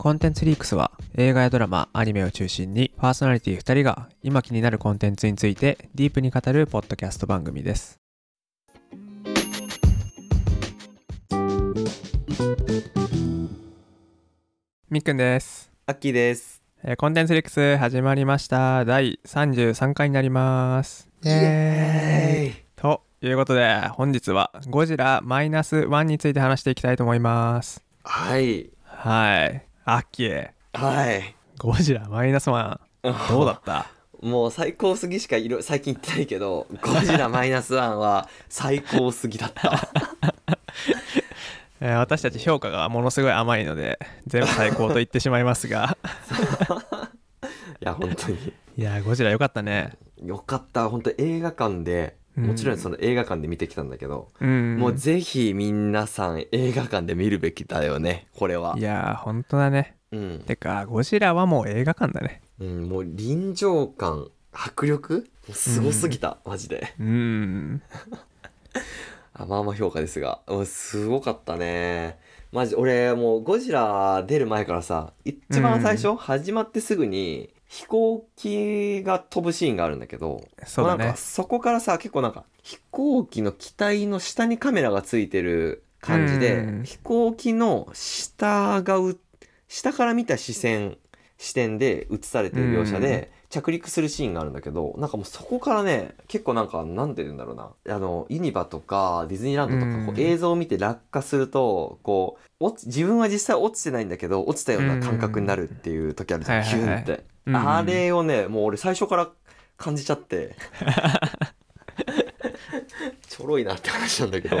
コンテンツリークスは映画やドラマ、アニメを中心にパーソナリティ2人が今気になるコンテンツについてディープに語るポッドキャスト番組です。みっくんです、アッキーです。えーコンテンツリークス始まりました。第33回になります。イエーイということで本日はゴジラマイナス1について話していきたいと思います。はい。はい。アッキー、はい。ゴジラマイナス1どうだった？もう最高すぎしかいろ最近言ってないけど、ゴジラマイナスワンは最高すぎだった。えー私たち評価がものすごい甘いので全部最高と言ってしまいますが いや、本当に。いやーゴジラよかったねよかった。本当映画館で、うんもちろんその映画館で見てきたんだけど、うんもうぜひ皆さん映画館で見るべきだよね、これは。いやー本当だねうん。てかゴジラはもう映画館だねうん、もう臨場感、迫力？もうすごすぎた、マジで。うん あまあまあ評価ですが、もうすごかったね。マジ、俺もうゴジラ出る前からさ、一番最初、始まってすぐに飛行機が飛ぶシーンがあるんだけど、そうだね。なんかそこからさ、結構なんか飛行機の機体の下にカメラがついてる感じで、うん。飛行機の下がう、下から見た視線、視点で映されてる描写で、着陸するシーンがあるんだけど、なんかもうそこからね、結構なんか、なんて言うんだろうな。あの、ユニバとかディズニーランドとか、こうん。う映像を見て落下すると、こう、落ち自分は実際落ちてないんだけど、落ちたような感覚になるっていう時あるじゃん、うんヒュンって。はいはいはいうんあれをね、もう俺最初から感じちゃって。ちょろいなって話なんだけど。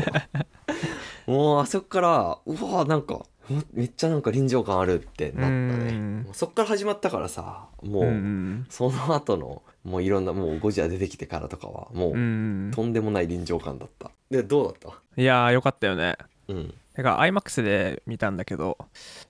もうあそこから、うわなんか、もめっちゃなんか臨場感あるってなったね。そっから始まったからさ、もう、うんその後の、もういろんな、もうゴジラ出てきてからとかは、もう、うんとんでもない臨場感だった。で、どうだった？いやーよかったよねうん。てか IMAX で見たんだけど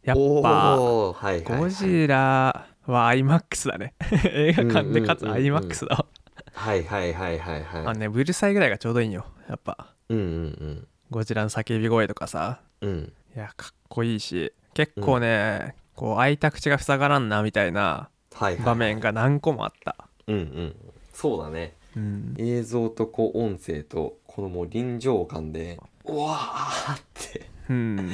やっおぱ。ゴジラは IMAX だね 映画館でかつうんうんうんうん IMAX だわはいはいはいはいはい。あのねうるさいぐらいがちょうどいいんよやっぱうんうんゴジラの叫び声とかさうん。うん。いやかっこいいし結構ね、こう開いた口が塞がらんなみたいなはいはい。場面が何個もあった、うんうん。そうだね。うん、映像とこう音声と、このもう臨場感で、うわーって。うん、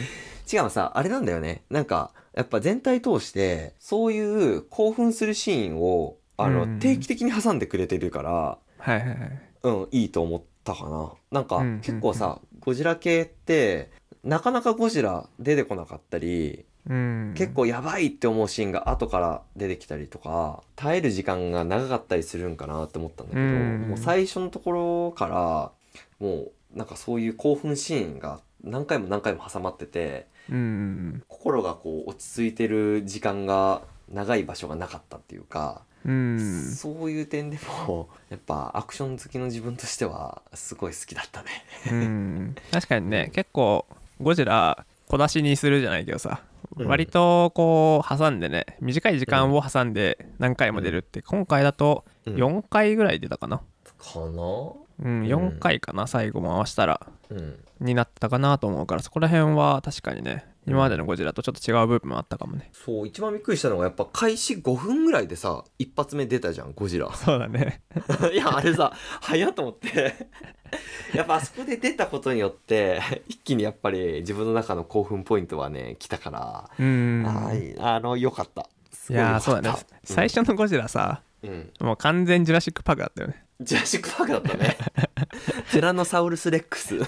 違うさ、あれなんだよね。なんか、やっぱ全体通して、そういう興奮するシーンを、あの、うん。定期的に挟んでくれてるから、はいはいはい。うん、いいと思ったかな。なんか、うん結構さ、ゴジラ系って、なかなかゴジラ出てこなかったり、うん。結構やばいって思うシーンが後から出てきたりとか耐える時間が長かったりするんかなって思ったんだけど、うん。もう最初のところからもうなんかそういう興奮シーンが何回も何回も挟まっててうん心がこう落ち着いてる時間が長い場所がなかったっていうか、うん。そういう点でも やっぱアクション好きの自分としてはすごい好きだったね。うん。確かにね結構ゴジラ小出しにするじゃないけどさ、うん。割とこう挟んでね短い時間を挟んで何回も出るって、今回だとうん。4回ぐらい出たかな。かな？うん、4回かな最後回したら。うん。になったかなと思うからそこら辺は確かにね今までのゴジラとちょっと違う部分もあったかもね。そう一番びっくりしたのがやっぱ開始5分ぐらいでさ一発目出たじゃんゴジラ。そうだね。いやあれさ早っと思って。やっぱあそこで出たことによって一気にやっぱり自分の中の興奮ポイントはね来たから、うん。はい。あのよかった。すいやーそうだね、最初のゴジラさうん、もう完全ジュラシック・パークだったよねジュラシック・パークだったね。ティラノサウルス・レックス。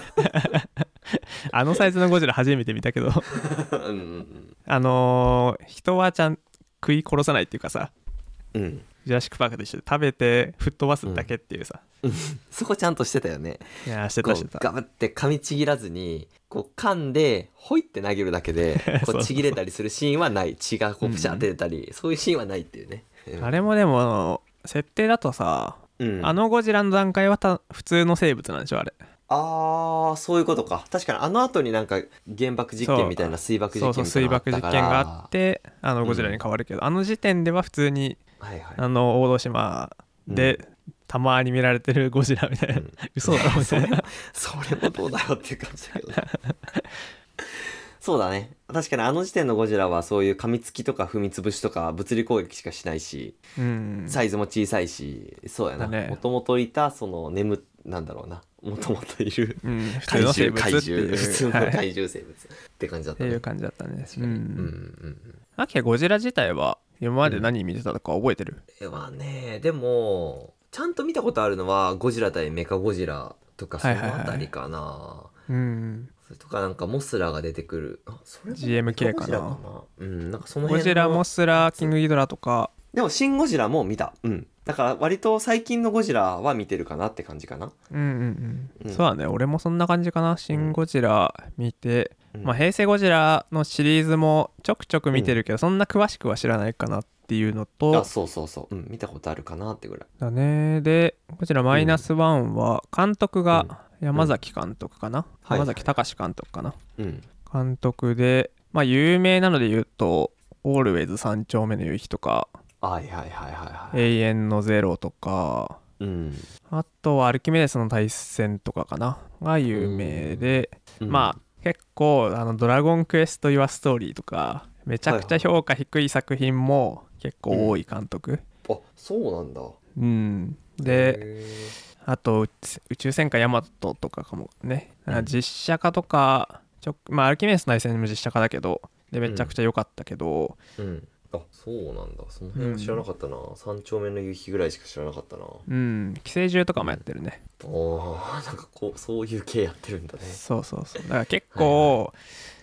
あのサイズのゴジラ初めて見たけど。うんうんあのー人はちゃん食い殺さないっていうかさ。うん。うんジュラシック・パークと一緒で。食べて吹っ飛ばすだけっていうさ、そこちゃんとしてたよね。いやーしてたしてた。ガブって噛みちぎらずにこう噛んでホイって投げるだけでこ そうう。ちぎれたりするシーンはない。血がこうプシャって出たり、そういうシーンはないっていうね、うん。あれもでも設定だとさ、うん、あのゴジラの段階はた普通の生物なんでしょあれ。あーそういうことか。確かにあの後になんか原爆実験みたいな水爆実そうそう水爆実験があってあのゴジラに変わるけど、あの時点では普通にはいはい。あの大戸島で、たまに見られてるゴジラみたいな、うん。嘘だろみたいな。それもどうだよっていう感じだけどそうだね。確かにあの時点のゴジラはそういう噛みつきとか踏みつぶしとか物理攻撃しかしないし、うん。サイズも小さいしそうやな。もともといたその眠なんだろうな。もともといるうん、怪獣怪獣普通のはい。怪獣生物。って感じだっね。ったていう感じだったねうん。うん。うんアゴジラ自体は今まで何見てたのか覚えてる、えはねでもちゃんと見たことあるのはゴジラ対メカゴジラとかそのはいはいはい。あたりかな、うん、それとかなんかモスラが出てくる。あそれも GMK かな。うんなんかその辺のゴジラモスラキングギドラとか。でも「シン・ゴジラ」も見た。うん。だから割と最近のゴジラは見てるかなって感じかな。うんうんうん、うん。そうだね。俺もそんな感じかな「シン・ゴジラ」見て、うん。まあ、平成ゴジラのシリーズもちょくちょく見てるけど、そんな詳しくは知らないかなっていうのと。あそうそうそう、うん、見たことあるかなってぐらい。だね。でこちらマイナスワンは監督が山崎監督かな、はい。山崎隆監督かな、うん。監督でまあ有名なので言うと「オールウェイズ三丁目の夕日」とかはいはいはいはい「はい、永遠のゼロ」とかうん。あとはアルキメデスの対戦とかかな？が有名で、うん。まあ結構あの「ドラゴンクエスト・ユア・ストーリー」とかめちゃくちゃ評価低い作品も結構多い監督、あそうなんだ。うん、でへあと宇宙戦艦ヤマトとかかもね、うん。実写化とかちょまあアルキメデスの対戦も実写化だけどでめちゃくちゃ良かったけど、ーうん。あそうなんだ。その辺は知らなかったな、三丁目の夕日ぐらいしか知らなかったな。うん。寄生獣とかもやってるね、おーなんかこうそういう系やってるんだね。そうそうそう。だから結構、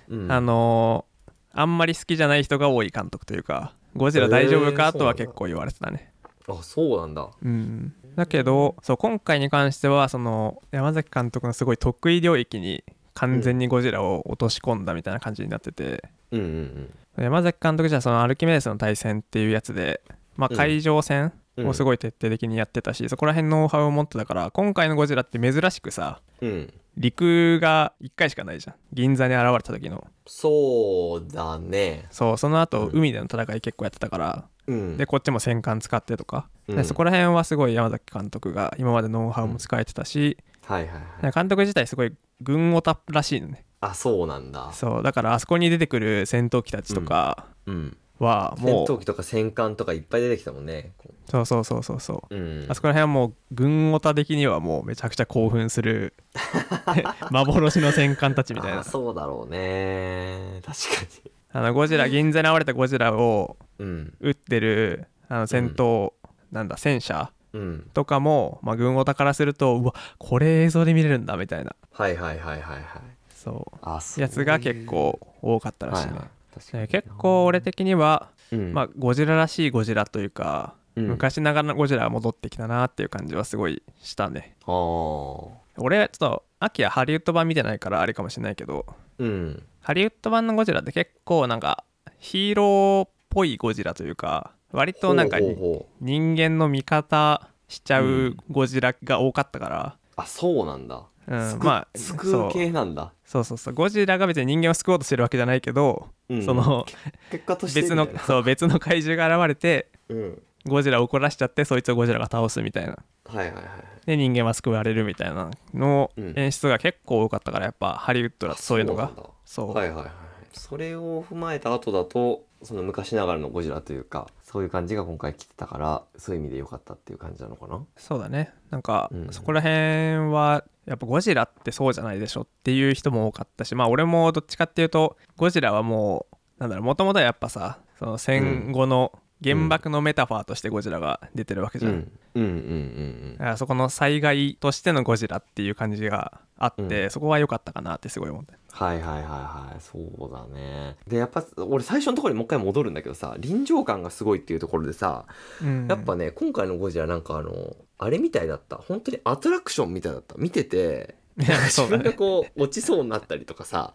うん。あのーあんまり好きじゃない人が多い監督というかゴジラ大丈夫かへーとは結構言われてたね。あそうなんだ。うんだけどそう今回に関してはその山崎監督のすごい得意領域に完全にゴジラを落とし込んだみたいな感じになってて、うんうん山崎監督じゃそのアルキメデスの対戦っていうやつで、まあ、うん。海上戦うん。をすごい徹底的にやってたし、そこら辺のノウハウを持ってたから今回のゴジラって珍しくさうん。陸が1回しかないじゃん。銀座に現れた時の。そうだね。そうその後、うん。海での戦い結構やってたからうん。でこっちも戦艦使ってとか、うん。でそこら辺はすごい山崎監督が今までノウハウも使えてたし、はいはいはい。監督自体すごい軍オタらしいのね。あそうなんだ。そう。だからあそこに出てくる戦闘機たちとかうん。は戦もう、闘機とか戦艦とかいっぱい出てきたもんねそうそうそうそうそう。うん。あそこら辺はもう軍オタ的にはもうめちゃくちゃ興奮する 幻の戦艦たちみたいな。あそうだろうね。確かあのゴジラ 銀座に現れたゴジラを撃ってるあの戦闘、なんだ戦車うん。とかも、まあ、軍オタからするとうわこれ映像で見れるんだみたいな。はいはいはいはいはいそう。う。やつが結構多かったらしいね、はいはい。確かに。ね結構俺的には、うん。まあ、ゴジラらしいゴジラというか、うん。昔ながらのゴジラが戻ってきたなっていう感じはすごいしたね。俺ちょっと秋はハリウッド版見てないからあれかもしれないけどうん。ハリウッド版のゴジラって結構なんかヒーローっぽいゴジラというか割となんか人間の味方しちゃうゴジラが多かったから、あそうなんだ。うん救まあ救そうう系なんだ。そう。そうそうゴジラが別に人間を救おうとしてるわけじゃないけど、うん。その結果として別のそう別の怪獣が現れてうん。ゴジラを怒らしちゃってそいつをゴジラが倒すみたいな。はいはいはいで人間は救われるみたいなのうん。演出が結構多かったからやっぱハリウッドだとそういうのが。そう。はいはいはいそれを踏まえた後だとその昔ながらのゴジラというかそういう感じが今回来てたからそういう意味で良かったっていう感じなのかな？そうだね。なんかうん。そこら辺はやっぱゴジラってそうじゃないでしょっていう人も多かったしまあ俺もどっちかっていうとゴジラはもうなんだろうもともとはやっぱさその戦後の原爆のメタファーとしてゴジラが出てるわけじゃん、うん。うんうんうんだからそこの災害としてのゴジラっていう感じがあって、うん。そこは良かったかなってすごい思ってはいはいはいはい。そうだね。でやっぱ俺最初のところにもう一回戻るんだけどさ臨場感がすごいっていうところでさうん。やっぱね今回のゴジラなんかあのあれみたいだった。本当にアトラクションみたいだった。見てて自分がこう落ちそうになったりとかさ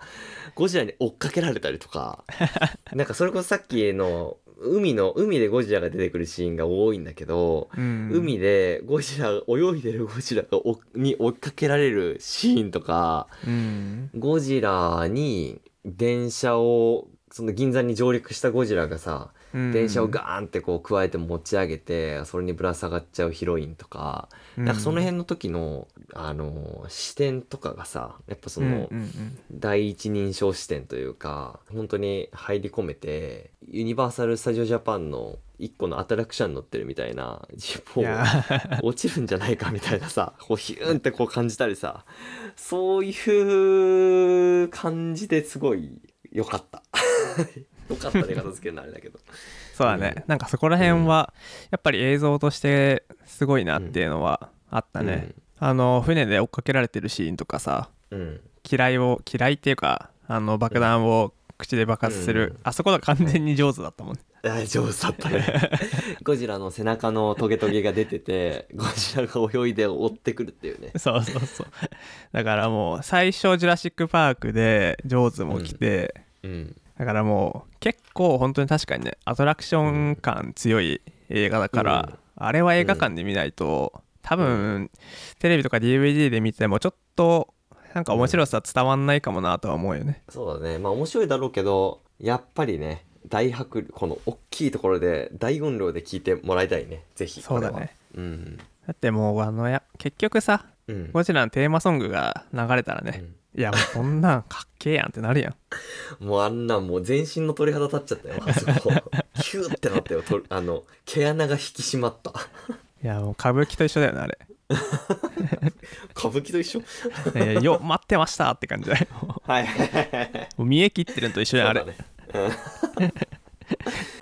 ゴジラに追っかけられたりとか なんかそれこそさっきの海の海でゴジラが出てくるシーンが多いんだけど、うん。海でゴジラ泳いでるゴジラ に追っかけられるシーンとかうん。ゴジラに電車をその銀座に上陸したゴジラがさうん電車をガーンってこう加えて持ち上げてそれにぶら下がっちゃうヒロインとか、うん。なんかその辺の時のあの視点とかがさやっぱその、第一人称視点というか本当に入り込めてユニバーサル・スタジオ・ジャパンの一個のアトラクションに乗ってるみたいな自い分落ちるんじゃないかみたいなさこうヒューンってこう感じたりさそういう感じですごい良かった良かったで片付けるのあれだけど。そうだね、うん。なんかそこら辺はやっぱり映像としてすごいなっていうのはあったね、あの船で追っかけられてるシーンとかさうん。機雷を機雷っていうかあの爆弾を口で爆発する、うん。あそこが完全に上手だったもん、あ上手だったね。ゴジラの背中のトゲトゲが出ててゴジラが泳いで追ってくるっていうね。そうそうそう。だからもう最初ジュラシック・パークで上手も来て、うんだからもう結構本当に確かにねアトラクション感強い映画だから、うん。あれは映画館で見ないと多分、テレビとか DVD で見てもちょっとなんか面白さ伝わんないかもなとは思うよね、そうだね。まあ面白いだろうけどやっぱりね大迫力この大きいところで大音量で聞いてもらいたいね。ぜひそうだね。うん。だってもうあのや結局さうん。ゴジラのテーマソングが流れたらね、いやもうこんなんかっけえやんってなるやん。うんもうあんなんもう全身の鳥肌立っちゃったよ。あそこ。ヒューってなったよ。とあの毛穴が引き締まった。いやもう歌舞伎と一緒だよねあれ、歌舞伎と一緒？えーよ待ってましたって感じだよ。もはい。はい。はいはいう見え切ってるのと一緒だよあれ。ね。うん。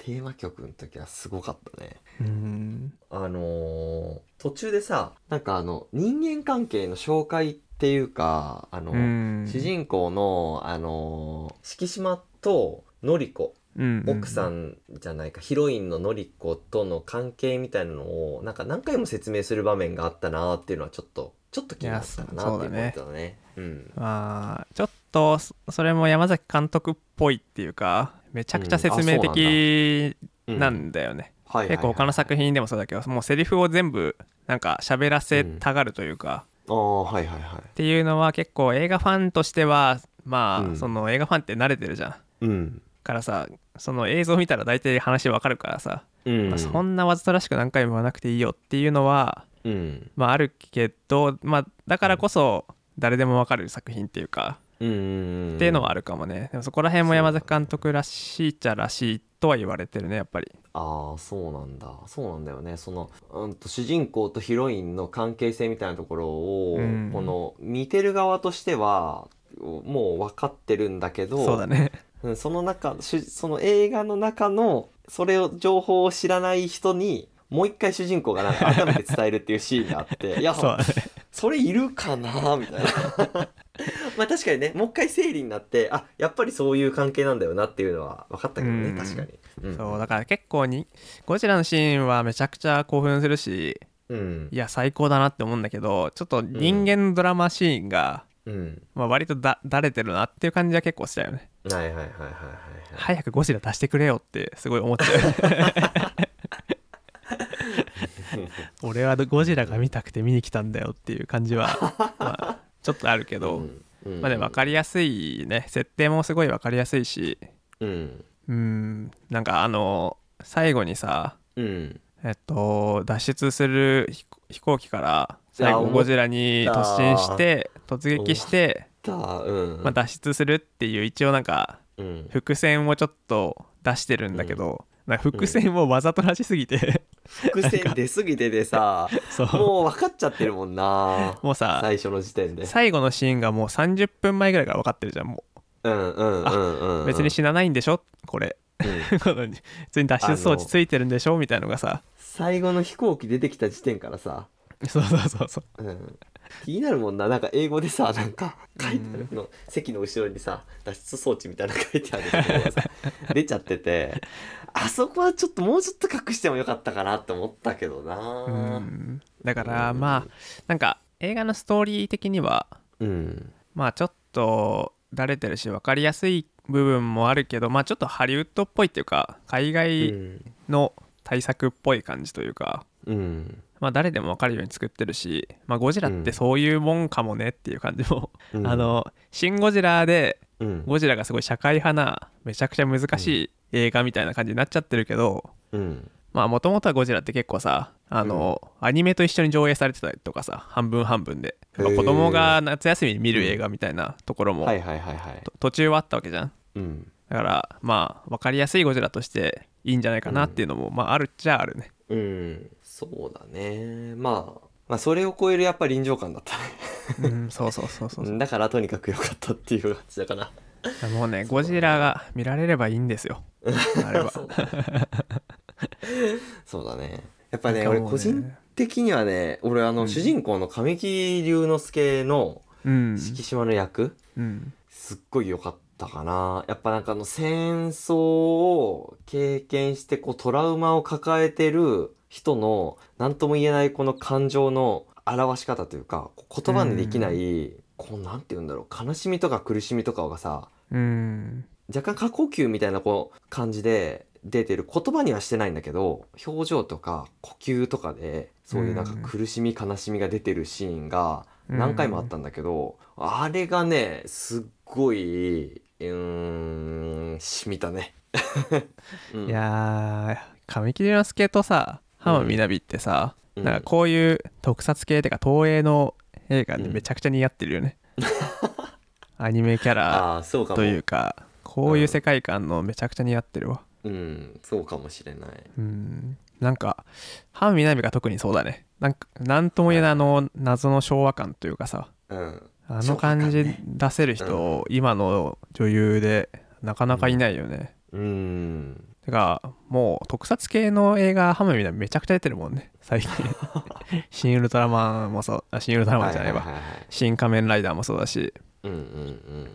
テーマ曲の時はすごかったね。うん。あのー途中でさなんかあの人間関係の紹介っていうかあの、うん。主人公のあのー敷島とのりこうん奥さんじゃないか、ヒロインののりことの関係みたいなのをなんか何回も説明する場面があったなっていうのはちょっとちょっと気になったかなっていうポイントだね。うん。まあちょっとそそれも山崎監督っぽいっていうかめちゃくちゃ説明的うん。なんだ。よね、結構他の作品でもそうだけどもうセリフを全部なんか喋らせたがるというか、はいはいはい。っていうのは結構映画ファンとしてはまあ、うん。その映画ファンって慣れてるじゃん。うん。からさその映像見たら大体話わかるからさ、うん。まあそんなわざとらしく何回も言わなくていいよっていうのはうん。まああるけどまあだからこそ誰でもわかる作品っていうか、うん。っていうのはあるかもね。でもそこら辺も山崎監督らしいっちゃらしいとは言われてるねやっぱり。ああそうなんだ。そうなんだよね。その、うん、と主人公とヒロインの関係性みたいなところを、うん。この見てる側としてはもう分かってるんだけどそうだね。うんその中しその映画の中のそれを情報を知らない人にもう一回主人公がなんか改めて伝えるっていうシーンがあって いやそね。それいるかなみたいな まあ確かにねもう一回整理になってあやっぱりそういう関係なんだよなっていうのは分かったけどねうん。確かに、うん、そうだから結構にゴジラのシーンはめちゃくちゃ興奮するしうん。いや最高だなって思うんだけどちょっと人間ドラマシーンが、うん。まあ、割とだだれてるなっていう感じは結構したよね。はいはいはいはいはい。はい早くゴジラ出してくれよってすごい思っちゃう俺はゴジラが見たくて見に来たんだよっていう感じは、まあ、ちょっとあるけど、うんうん。まあでも分かりやすいね設定もすごい分かりやすいしうん。うんなんかあの最後にさうん。えっと脱出する飛行機から最後ゴジラに突進して突撃して、だうん。まあ、脱出するっていう一応なんかうん。伏線をちょっと出してるんだけど、な伏線をわざとらしすぎて、伏線出過ぎててさそう。もう分かっちゃってるもんな。もうさ最初の時点で。最後のシーンがもう30分前ぐらいから分かってるじゃんもう。んうんうんうんう別に死なないんでしょ？これ。うん。普通に脱出装置ついてるんでしょ？みたいのがさ。最後の飛行機出てきた時点からさ。そうそうそうそう。うん。気になるもんな。なんか英語でさなんか書いてあるの、席の後ろにさ脱出装置みたいなの書いてあるところがさ 出ちゃっててあそこはちょっともうちょっと隠してもよかったかなって思ったけどな。うん。だからまあなんか映画のストーリー的にはうん。まあちょっとだれてるし分かりやすい部分もあるけどまあちょっとハリウッドっぽいっていうか海う外んの対策っぽい感じというか、うん。まあ誰でも分かるように作ってるし、まあ、ゴジラってそういうもんかもねっていう感じも、うん。あの「シン・ゴジラ」でうん。ゴジラがすごい社会派なめちゃくちゃ難しい映画みたいな感じになっちゃってるけど、うん。まあもともとはゴジラって結構さあの、アニメと一緒に上映されてたりとかさ半分半分で、へー。子供が夏休みに見る映画みたいなところも、途中はあったわけじゃん。うん。だからまあ分かりやすいゴジラとしていいんじゃないかなっていうのも、まああるっちゃあるね。うん。そうだね。まあまあそれを超えるやっぱ臨場感だったね。うんそうそうそうそう。うんだからとにかく良かったっていう感じだかなもうねゴジラが見られればいいんですよ。あれは。そうだね。やっぱねなんかもう俺個人的にはね俺あの、うん。主人公の神木隆之介のうん。敷島の役、うん。すっごい良かったかな。やっぱなんかあの戦争を経験してこうトラウマを抱えてる人の何とも言えないこの感情の表し方というか言葉にできない、こうなんて言うんだろう悲しみとか苦しみとかがさうん。若干過呼吸みたいなこう感じで出てる言葉にはしてないんだけど表情とか呼吸とかでそういうなんか苦しみ悲しみが出てるシーンが何回もあったんだけど、あれがねすっごいうーんしみたね、う んいやー神木隆之介とさ浜辺美波ってさ、うん。なんかこういう特撮系っていうか東映の映画にうん。めちゃくちゃ似合ってるよね、アニメキャラというかこういう世界観のめちゃくちゃ似合ってるわ。うん。そうかもしれない。うん。なんか浜辺美波が特にそうだね。なんかなんとも言えないあの謎の昭和感というかさうん。あの感じ出せる人、今の女優でなかなかいないよね、うんてかもう特撮系の映画浜辺美波めちゃくちゃ出てるもんね最近。新ウルトラマンもそう。あ新ウルトラマンじゃないわ、はいはいはいはい。新仮面ライダーもそうだし。うんうん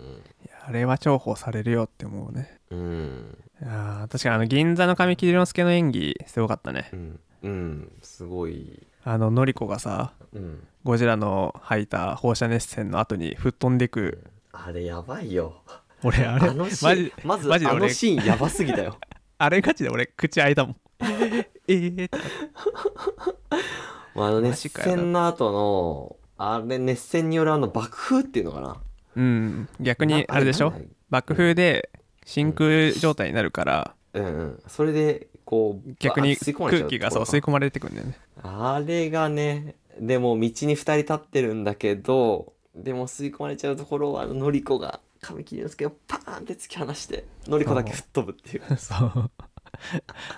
いやあれは重宝されるよって思うね。うん。うんいやー確かにあの銀座の神木隆之介の演技すごかったね。うん。うん。すごい。あののりこがさうん。ゴジラの吐いた放射熱線の後に吹っ飛んでく。あれやばいよ。俺あれあのシマジーンまずあマジで俺のシーンやばすぎだよあれガチで俺口開いたもん。えーって まああの熱戦の後のあれ熱戦によるあの爆風っていうのかな？うん。逆にあれでしょ？爆風で真空状態になるから。うんうん。それでこう逆に空気がそう吸い込まれてくんだよね。あれがねでも道に2人立ってるんだけどでも吸い込まれちゃうところをあののりこが神木隆之介をパーンって突き放してのりこだけ吹っ飛ぶっていう。そう。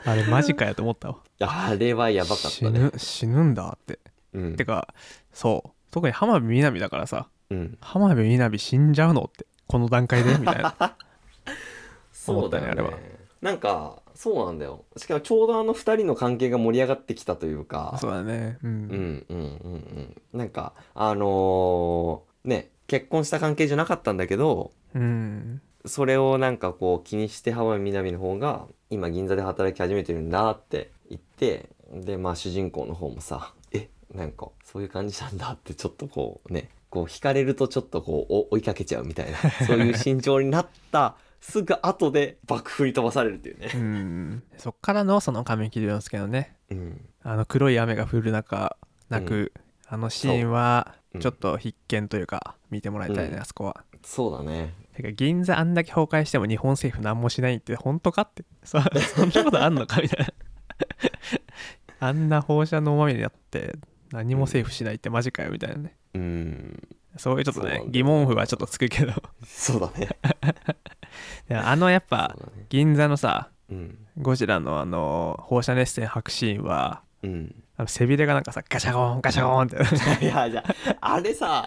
あれマジかやと思ったわ。あれはやばかった死ねぬ死ぬんだって。うん。てかそう。特に浜辺美波だからさうん。浜辺美波死んじゃうのってこの段階で？みたいな。そうだよね。ねあれは。なんかそうなんだよ。しかもちょうどあの2人の関係が盛り上がってきたというか。そうだね。うん、うんうんうんうん。なんかあのーね結婚した関係じゃなかったんだけどうん。それをなんかこう気にして浜辺美波の方が今銀座で働き始めてるんだって言ってでまあ主人公の方もさえなんかそういう感じなんだってちょっとこうねこう惹かれるとちょっとこうお追いかけちゃうみたいな そういう心情になったすぐ後で爆風に飛ばされるっていうね。う。ん。そっからのその神木隆之介のねうん。あの黒い雨が降る中泣く、あのシーンはちょっと必見というか見てもらいたいね、うんあそこはそうだね。てか銀座あんだけ崩壊しても日本政府何もしないって本当かってそ そんなことあんのかみたいな あんな放射能まみれになって何も政府しないってマジかよみたいなねうん。そういうちょっとねそうなんだよ疑問符はちょっとつくけどそうだね。であのやっぱ。銀座のさうん。ゴジラのあの放射熱線吐くシーンはうん。あの背びれがなんかさガシャゴンガシャゴンって いや、じゃあ、あれさ、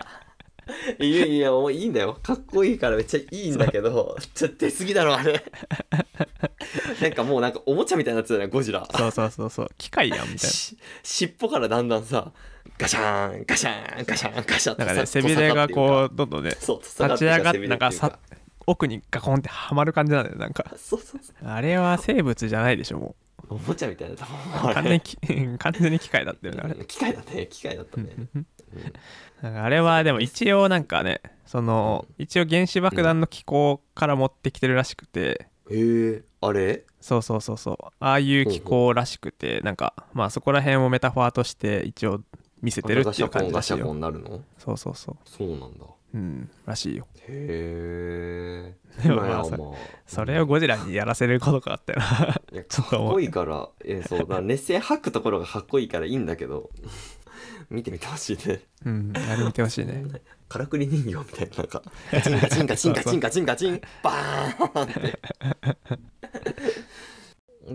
いやいや、もういいんだよ。かっこいいからめっちゃいいんだけど、ちょっと出過ぎだろ、あれ。なんかもうなんかおもちゃみたいになってたね、ゴジラ。そうそうそうそう機械やんみたいなし尻尾からだんだんさ、ガシャーン、ガシャーン、ガシャーン、ガシャーンってなんかねさ背びれがこうどんどんね立ち上がっ背びれなんかさ奥にガコンってはまる感じなんだよなんかそうそうそう。あれは生物じゃないでしょもおもちゃみたいだもんう完全にき完全に機械だったよねあれ。うん機械だね、機械だったね。なん。かあれはでも一応なんかねその一応原子爆弾の機構から持ってきてるらしくて。へえ、あれ？そうそうそうそう。ああいう機構らしくてなんかまあそこら辺をメタファーとして一応見せてるっていう感じらガシャコンガしいよそうそうそう。そうなんだ。うん。らしいよ。へえでもまあそれをゴジラにやらせることかってな。っかっこいいからえそうだ熱線吐くところがかっこいいからいいんだけど 見てみてほしいね。うんあれ見てほしいね。からくり人形みたいななんかガチンガチンガチンガチンガチンガチンバーンって。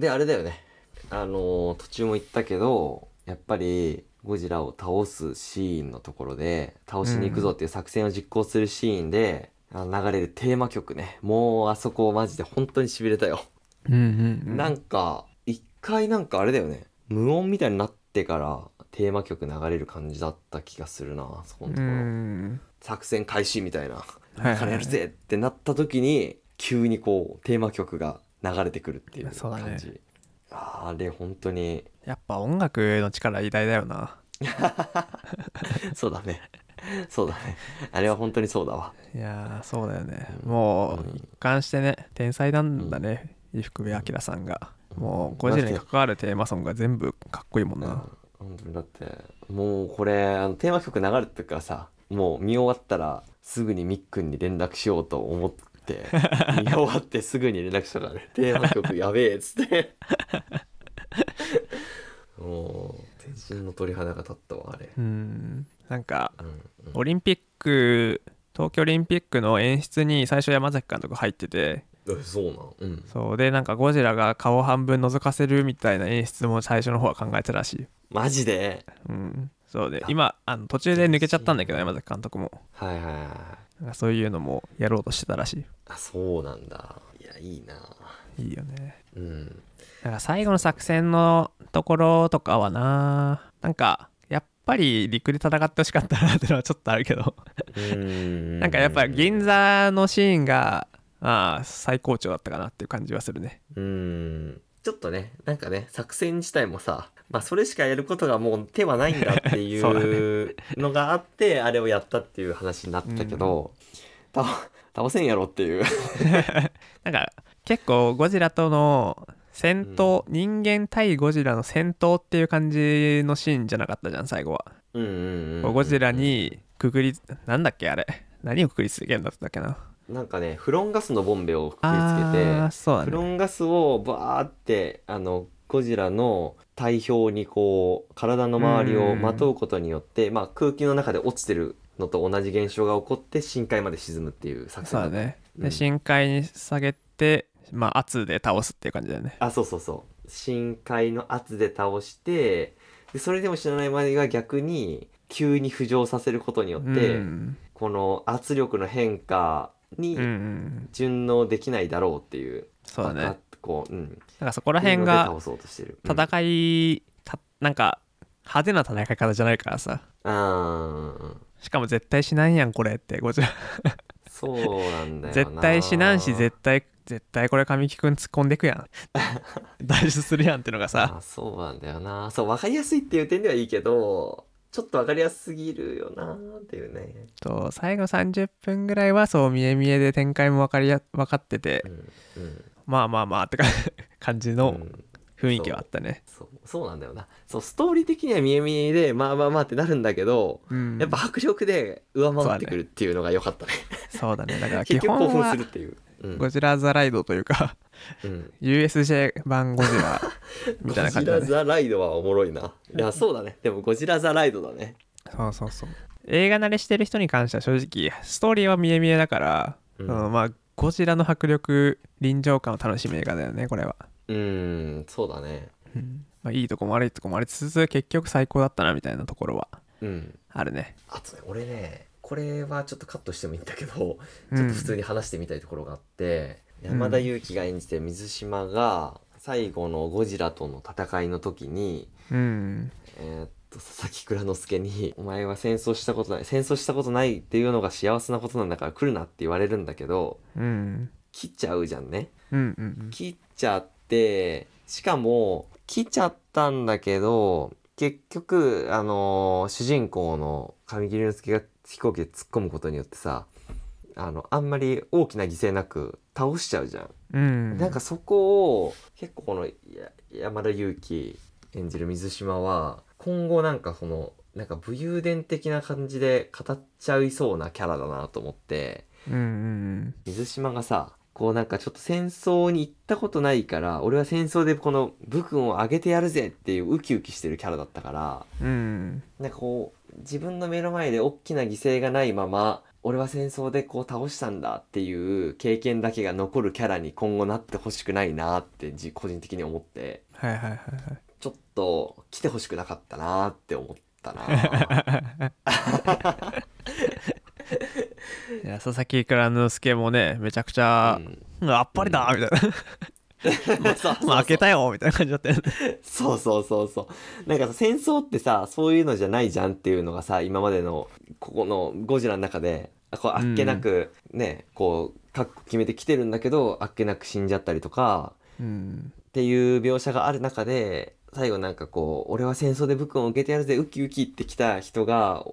であれだよね。あのー途中も言ったけどやっぱりゴジラを倒すシーンのところで倒しに行くぞっていう作戦を実行するシーンで、あの流れるテーマ曲ね。もうあそこマジで本当にしびれたよ、うんうんうん。なんか一回なんかあれだよね。無音みたいになってからテーマ曲流れる感じだった気がするなそこのうところ、ん。作戦開始みたいな。はいはい今からやるぜってなった時に急にこうテーマ曲が流れてくるっていうそうだね。感じ、あれ本当に。やっぱ音楽の力偉大だよな。そうだね。そうだね。あれは本当にそうだわ。いやーそうだよね。うん。もううん一貫してね天才なんだね伊福部明さんが。もうゴジラに関わるテーマソングが全部かっこいいもんうんな本当にだってもうこれあのテーマ曲流れてるからさもう見終わったらすぐにみっくんに連絡しようと思って見終わってすぐに連絡したからね。テーマ曲やべえっつって。もう天神の鳥肌が立ったわあれ、うん。なんかうんうん。オリンピック東京オリンピックの演出に最初山崎監督入ってて。えそうなん？うん。そう。でなんかゴジラが顔半分覗かせるみたいな演出も最初の方は考えてたらしい。マジで？うん。そうで今あの途中で抜けちゃったんだけど山崎監督も。はいはいはいなんかそういうのもやろうとしてたらしあそうなんだ。いやいいな。いいいよね。うん。なんか最後の作戦のところとかはななんかやっぱり陸で戦ってほしかったなってのはちょっとあるけど。うん。なんかやっぱ銀座のシーンがああ最高潮だったかなっていう感じはするね。うん。ちょっとねなんかね作戦自体もさまあそれしかやることがもう手はないんだってい そうのがあってあれをやったっていう話になったけど、た倒せんやろっていう。なんか結構ゴジラとの戦闘、人間対ゴジラの戦闘っていう感じのシーンじゃなかったじゃん最後は、うんうんうんゴジラにくくりなんだっけあれ？何をくくりつけるんだったっけな？なんかねフロンガスのボンベをくくりつけてね。フロンガスをバーってあのゴジラの体表にこう体の周りをまとうことによって、まあ、空気の中で落ちてるのと同じ現象が起こって深海まで沈むっていう作戦だね、うん。で深海に下げてまあ圧で倒すっていう感じだよね。あそうそうそう。深海の圧で倒してでそれでも知らないまでが逆に急に浮上させることによって、うん。この圧力の変化にうんうん順応できないだろうっていう、そうだねこう、うん、なんかそこら辺っていうん。戦いたなんか派手な戦い方じゃないからさ。しかも絶対死なんやんこれってゴジラそうなんだよな。絶対死なんし絶対絶対これ神木くん突っ込んでくやん。脱出するやんってのがさ。あそうなんだよな。そう分かりやすいっていう点ではいいけどちょっと分かりやすすぎるよなっていうね、と最後30分ぐらいはそう見え見えで展開も分かりや分かってて。うんうんまあまあまあってか感じのうん。雰囲気はあったね。そう。そう。なんだよな。そうストーリー的には見え見えでまあまあまあってなるんだけど、うん。やっぱ迫力で上回ってくるっていうのが良かったね。そうだね。だから基 結局興奮するっていう、うん。ゴジラ・ザ・ライドというかうん、USJ 版ゴジラ みたいな感じだね。ゴジラ・ザ・ライドはおもろいな。いやそうだね。でもゴジラ・ザ・ライドだね。そうそうそう。映画慣れしてる人に関しては正直ストーリーは見え見えだから、うん。まあゴジラの迫力臨場感を楽しむ映画だよねこれは、うんそうだね。うん。まあ、いいとこも悪いとこもありつつ結局最高だったなみたいなところはうん。あるね。あとね俺ねこれはちょっとカットしてもいいんだけどうん。ちょっと普通に話してみたいところがあって、山田裕貴が演じてる水島が最後のゴジラとの戦いの時にうん。えーっと佐々木蔵之介に「お前は戦争したことない戦争したことないっていうのが幸せなことなんだから来るな」って言われるんだけどうん切っちゃうじゃんね。うんうん切っちゃってしかも切っちゃったんだけど結局あのー主人公の神木隆之介が飛行機で突っ込むことによってさあのあんまり大きな犠牲なく倒しちゃうじゃん。うんなんかそこを結構このや山田裕貴演じる水島は今後なんかそのなんか武勇伝的な感じで語っちゃいそうなキャラだなと思って。うんうん水島がさこうなんかちょっと戦争に行ったことないから俺は戦争でこの武君を上げてやるぜっていうウキウキしてるキャラだったからうんうん。なんかこう自分の目の前で大きな犠牲がないまま俺は戦争でこう倒したんだっていう経験だけが残るキャラに今後なってほしくないなってじ個人的に思って。はいはいはいはいちょっと来てほしくなかったなって思ったな いや佐々木蔵之介もねめちゃくちゃうん「うんあっぱれだ!」みたいな。まあそう「まあ開けたよ!」みたいな感じだったよね。そうそうそうそう。なんかさ戦争ってさそういうのじゃないじゃんっていうのがさ今までのここのゴジラの中でこうあっけなくね、こう覚悟決めてきてるんだけどあっけなく死んじゃったりとかうん。っていう描写がある中で最後なんかこう俺は戦争で武君を受けてやるぜウキウキってきた人が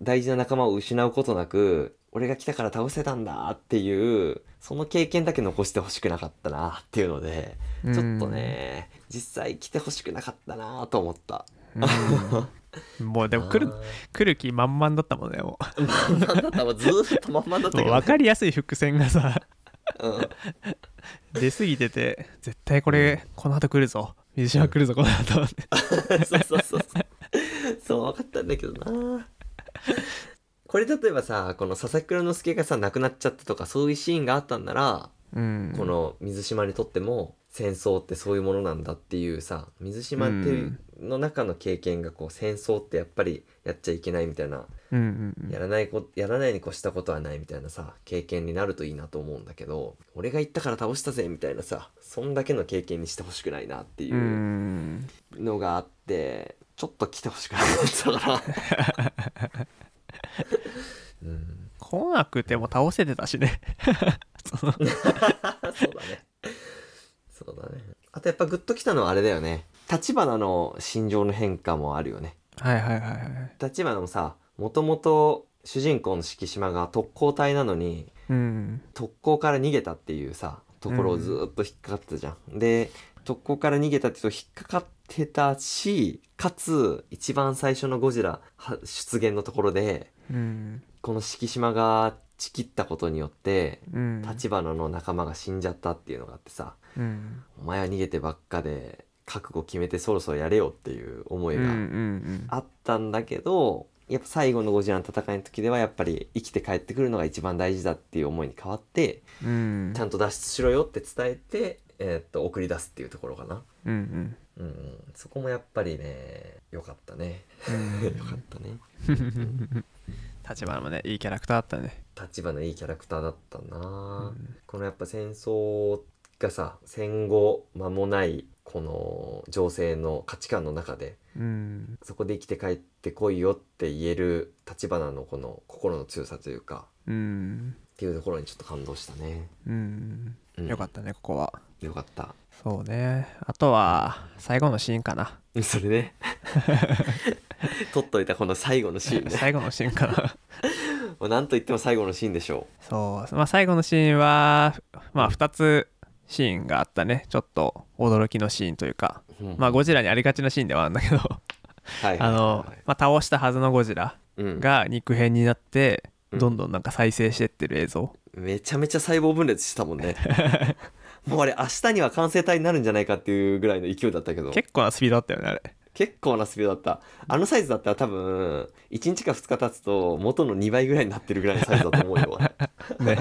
大事な仲間を失うことなく俺が来たから倒せたんだっていうその経験だけ残してほしくなかったなっていうのでちょっとね実際来てほしくなかったなと思った。うん。もうでも来る来る気満々だったもんねもまんまだった。わずーっとまんまだったけど、うもう分かりやすい伏線がさうん。出過ぎてて絶対これこの後来るぞ水島来るぞこの後そうそうそう。そう、分かったんだけどな。これ例えばさ、この佐々木蔵之介がさ、亡くなっちゃったとか、そういうシーンがあったんなら、うんこの水島にとっても、戦争ってそういうものなんだっていうさ、水島っていうの中の経験がこう、戦争ってやっぱりやっちゃいけないみたいな、うんうんうん。やらないこ、やらないに越したことはないみたいなさ、経験になるといいなと思うんだけど、俺が行ったから倒したぜみたいなさ、そんだけの経験にしてほしくないなっていう。うん。のがあってちょっと来てほしくなかったから。うん。来なくても倒せてたしね。そうだねそうだね。あとやっぱグッときたのはあれだよね。立花の心情の変化もあるよね。はいはいはいはい。立花もさもともと主人公の敷島が特攻隊なのにうん。特攻から逃げたっていうさところをずーっと引っかかってたじゃん、で特攻から逃げたってと引っかかってたしかつ一番最初のゴジラは出現のところでうん。この敷島がちきったことによってうん。立花の仲間が死んじゃったっていうのがあってさ、うん。お前は逃げてばっかで覚悟決めてそろそろやれよっていう思いうんうんうがん。あったんだけど、やっぱ最後のゴジラの戦いの時ではやっぱり生きて帰ってくるのが一番大事だっていう思いに変わってうん。ちゃんと脱出しろよって伝えて、えーっと送り出すっていうところかな、うんうんうん。うん、そこもやっぱりね良かったね。うん。良かったね 立花もねいいキャラクターだったね。立花いいキャラクターだったな、うん。このやっぱ戦争がさ戦後間もないこの情勢の価値観の中でうん。そこで生きて帰ってこいよって言える立花のこの心の強さというか。うん。っていうところにちょっと感動したね、うん。うん。よかったねここは。よかったそうね。あとは最後のシーンかな。それね。撮っといたこの最後のシーンね。最後のシーンかな。もう何と言っても最後のシーンでしょそう。まあ最後のシーンはまあ2つシーンがあったね。ちょっと驚きのシーンというか。う、うん。まあゴジラにありがちなシーンではあるんだけど。あの、まあ、倒したはずのゴジラうん。が肉片になってうん。どんどんなんか再生してってる映像。めちゃめちゃ細胞分裂したもんね もうあれ明日には完成体になるんじゃないかっていうぐらいの勢いだったけど。結構なスピードだったよねあれ。結構なスピードだった。あのサイズだったら多分1日か2日経つと元の2倍ぐらいになってるぐらいのサイズだと思うよ、ね。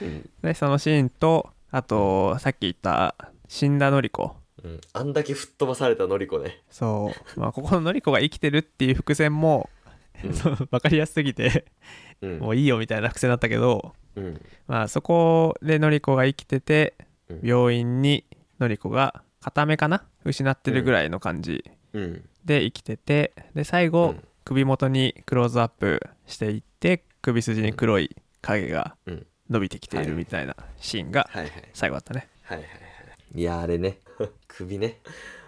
うん。でそのシーンとあとさっき言った死んだのりこ。うん、あんだけ吹っ飛ばされたのりこね、そう、まあ、ここののりこが生きてるっていう伏線も、うん。分かりやすすぎてうん。もういいよみたいな伏線だったけど、うん。まあ、そこでのりこが生きててうん。病院にのりこが片目かな？失ってるぐらいの感じうん。で生きててで最後、うん。首元にクローズアップしていって首筋に黒い影がうん。伸びてきているみたいなシーンが最後あったね。はいはいはい。いやあれね。首ね。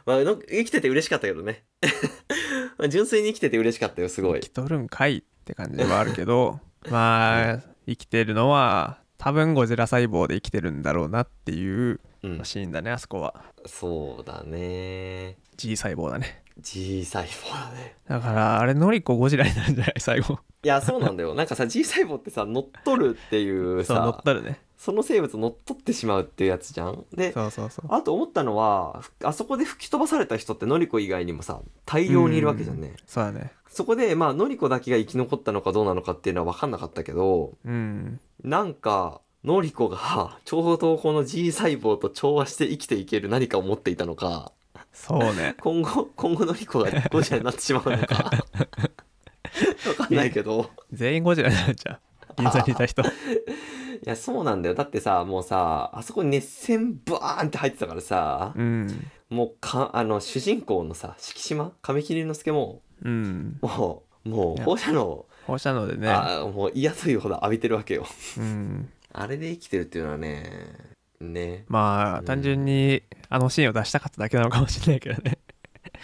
まあの生きてて嬉しかったけどね。まあ純粋に生きてて嬉しかったよすごい。生きとるんかいって感じはあるけど まあ生きてるのは多分ゴジラ細胞で生きてるんだろうなっていううん。のシーンだねあそこは。そうだね。G 細胞だね。G 細胞だね。だからあれノリコゴジラになるんじゃない？最後いやそうなんだよ。なんかさ G 細胞ってさ乗っ取るっていうそう乗っさ取るねその生物乗っ取ってしまうっていうやつじゃん。であと思ったのはふあそこで吹き飛ばされた人ってノリコ以外にもさ大量にいるわけじゃんね。そうだね。そこでまあノリコだけが生き残ったのかどうなのかっていうのは分かんなかったけどうん。なんかノリコがちょうどこの G 細胞と調和して生きていける何かを持っていたのかそうね。今後今後ノリコがゴジラになってしまうのか。分かんないけど。全員ゴジラになっちゃう銀座にいた人 いやそうなんだよ。だってさもうさあそこに熱線バーンって入ってたからさうん。もうかあの主人公のさ敷島亀木隆之介もうん。もうもいうや。放射能、放射能でね。あもう嫌というほど浴びてるわけよ。うん。あれで生きてるっていうのはねね。まあ単純にあのシーンを出したかっただけなのかもしれないけどね。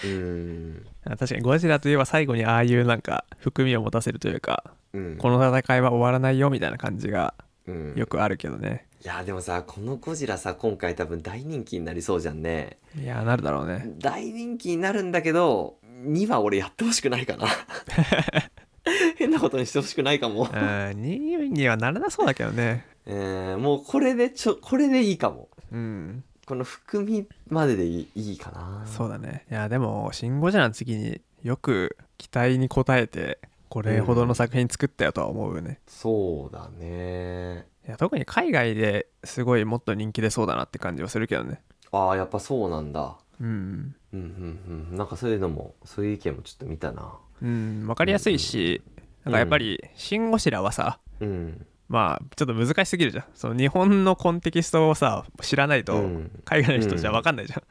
うん。確かにゴジラといえば最後にああいうなんか含みを持たせるというかうん。この戦いは終わらないよみたいな感じがうん。よくあるけどね。いやでもさこのゴジラさ今回多分大人気になりそうじゃんね。いやなるだろうね。大人気になるんだけど2は俺やってほしくないかな。変なことにしてほしくないかも。うん2位にはならなそうだけどね。えーもうこれでちょこれでいいかも。うん。この含みまででいいいいかなそうだねいやでも「シン・ゴジラ」の次によく期待に応えてこれほどの作品作ったよとは思うよね、そうだね。いや特に海外ですごいもっと人気出そうだなって感じはするけどね。ああやっぱそうなんだ。うん。うんうんうんなんかそういうのもそういう意見もちょっと見たな。うん分かりやすいし、なんかやっぱり「シン・ゴジラ」はさうん。まあちょっと難しすぎるじゃん。その日本のコンテキストをさ知らないとうん。海外の人じゃ分かんないじゃん、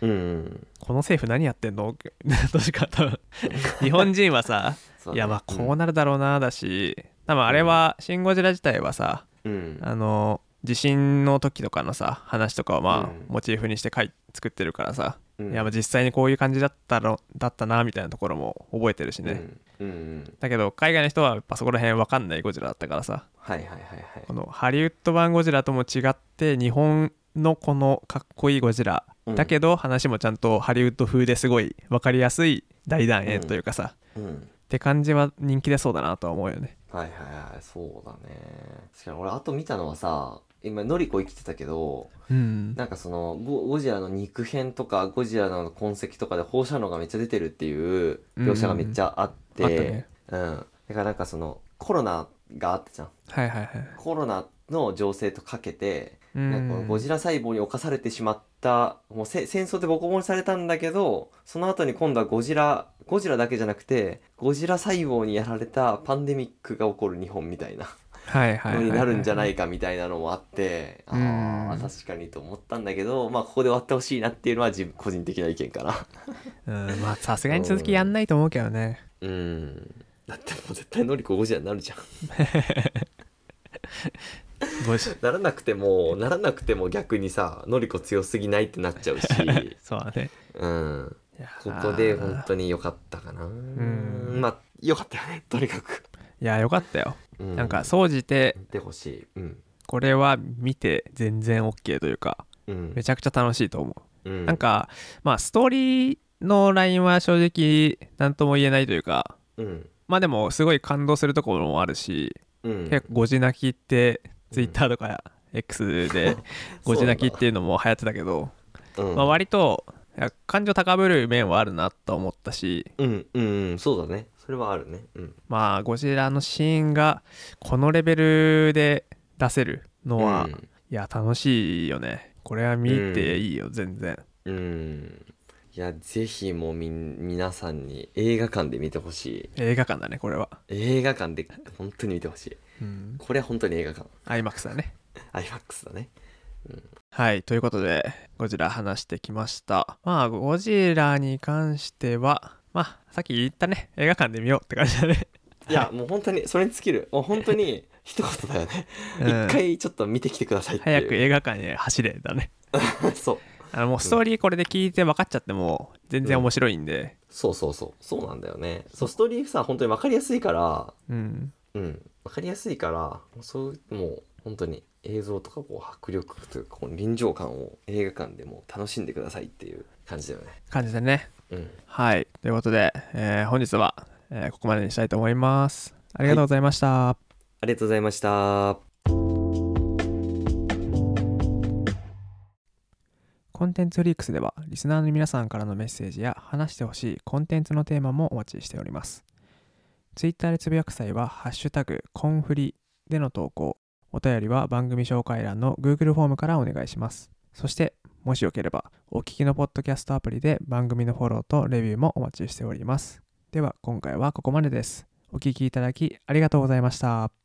うん。うんこの政府何やってんの？確か多分日本人はさね。いやまあこうなるだろうなだし多分あれは「シン・ゴジラ」自体はさうん。あの地震の時とかのさ話とかをまあ、うん。モチーフにして書い作ってるからさ、うん。いやまあ実際にこういう感じだったろだったなみたいなところも覚えてるしね、うん。うん。うんだけど海外の人はやっぱそこら辺分かんないゴジラだったからさはいはいはいはい。このハリウッド版ゴジラとも違って日本のこのかっこいいゴジラ、うん。だけど話もちゃんとハリウッド風ですごい分かりやすい大団円というかさ、うんって感じは人気出そうだなとは思うよね。はいはいはいそうだね。確かに俺あと見たのはさ今ノリコ生きてたけどうん。なんかそのゴゴジラの肉片とかゴジラの痕跡とかで放射能がめっちゃ出てるっていう描写がめっちゃあって、うん、だからなんかそのコロナがあったじゃん。はいはいはい。コロナの情勢とかけて、うんなんかこのゴジラ細胞に侵されてしまったもうせ戦争でボコボコにされたんだけどその後に今度はゴジラゴジラだけじゃなくてゴジラ細胞にやられたパンデミックが起こる日本みたいなのになるんじゃないかみたいなのもあって、うん。ああ確かにと思ったんだけどまあここで終わってほしいなっていうのは自分個人的な意見かな。うん。まあさすがに続きやんないと思うけどね。うん。だってもう絶対ノリコゴジラになるじゃん ならなくてもならなくても逆にさノリコ強すぎないってなっちゃうし。そうだね。うん。ここで本当に良かったかな。ん。まあ良かったよねとにかく、いやよかったよ、うなんか総じて見てほしい。うん。これは見て全然 OK というかうん。めちゃくちゃ楽しいと思う、うん。なんかまあストーリーのラインは正直何とも言えないというかうん。まあでもすごい感動するところもあるし、うん。結構ゴジ泣きってツイッターとか X で ゴジ泣きっていうのも流行ってたけど、うん。まあ、割と感情高ぶる面はあるなと思ったしうんうんうんそうだね。それはあるね。うん。まあゴジラのシーンがこのレベルで出せるのは、うん。いや楽しいよね。これは見ていいよ、全然。うん。いやぜひもうみん皆さんに映画館で見てほしい。映画館だねこれは。映画館で本当に見てほしいうん。これは本当に映画館。IMAX だね。IMAX だね。はいということでゴジラ話してきました。まあゴジラに関してはまあさっき言ったね。映画館で見ようって感じだね。いやもう本当にそれに尽きる。もう本当に一言だよね。うん。一回ちょっと見てきてください早く映画館へ走れだね。そう。あのもうストーリーこれで聞いて分かっちゃっても全然面白いんで。そうそうそう。そうなんだよね。そうストーリーさ本当に分かりやすいからうんうん分かりやすいからもうそうもう本当に映像とかこう迫力というかこの臨場感を映画館でも楽しんでくださいっていう感じだよね感じでね。うんはい。ということで、えー本日は、えーここまでにしたいと思います。ありがとうございました。ありがとうございましたコンテンツフリークスではリスナーの皆さんからのメッセージや話してほしいコンテンツのテーマもお待ちしております。ツイッターでつぶやく際は、ハッシュタグコンフリでの投稿、お便りは番組紹介欄の Google フォームからお願いします。そして、もしよければ、お聞きのポッドキャストアプリで番組のフォローとレビューもお待ちしております。では、今回はここまでです。お聞きいただきありがとうございました。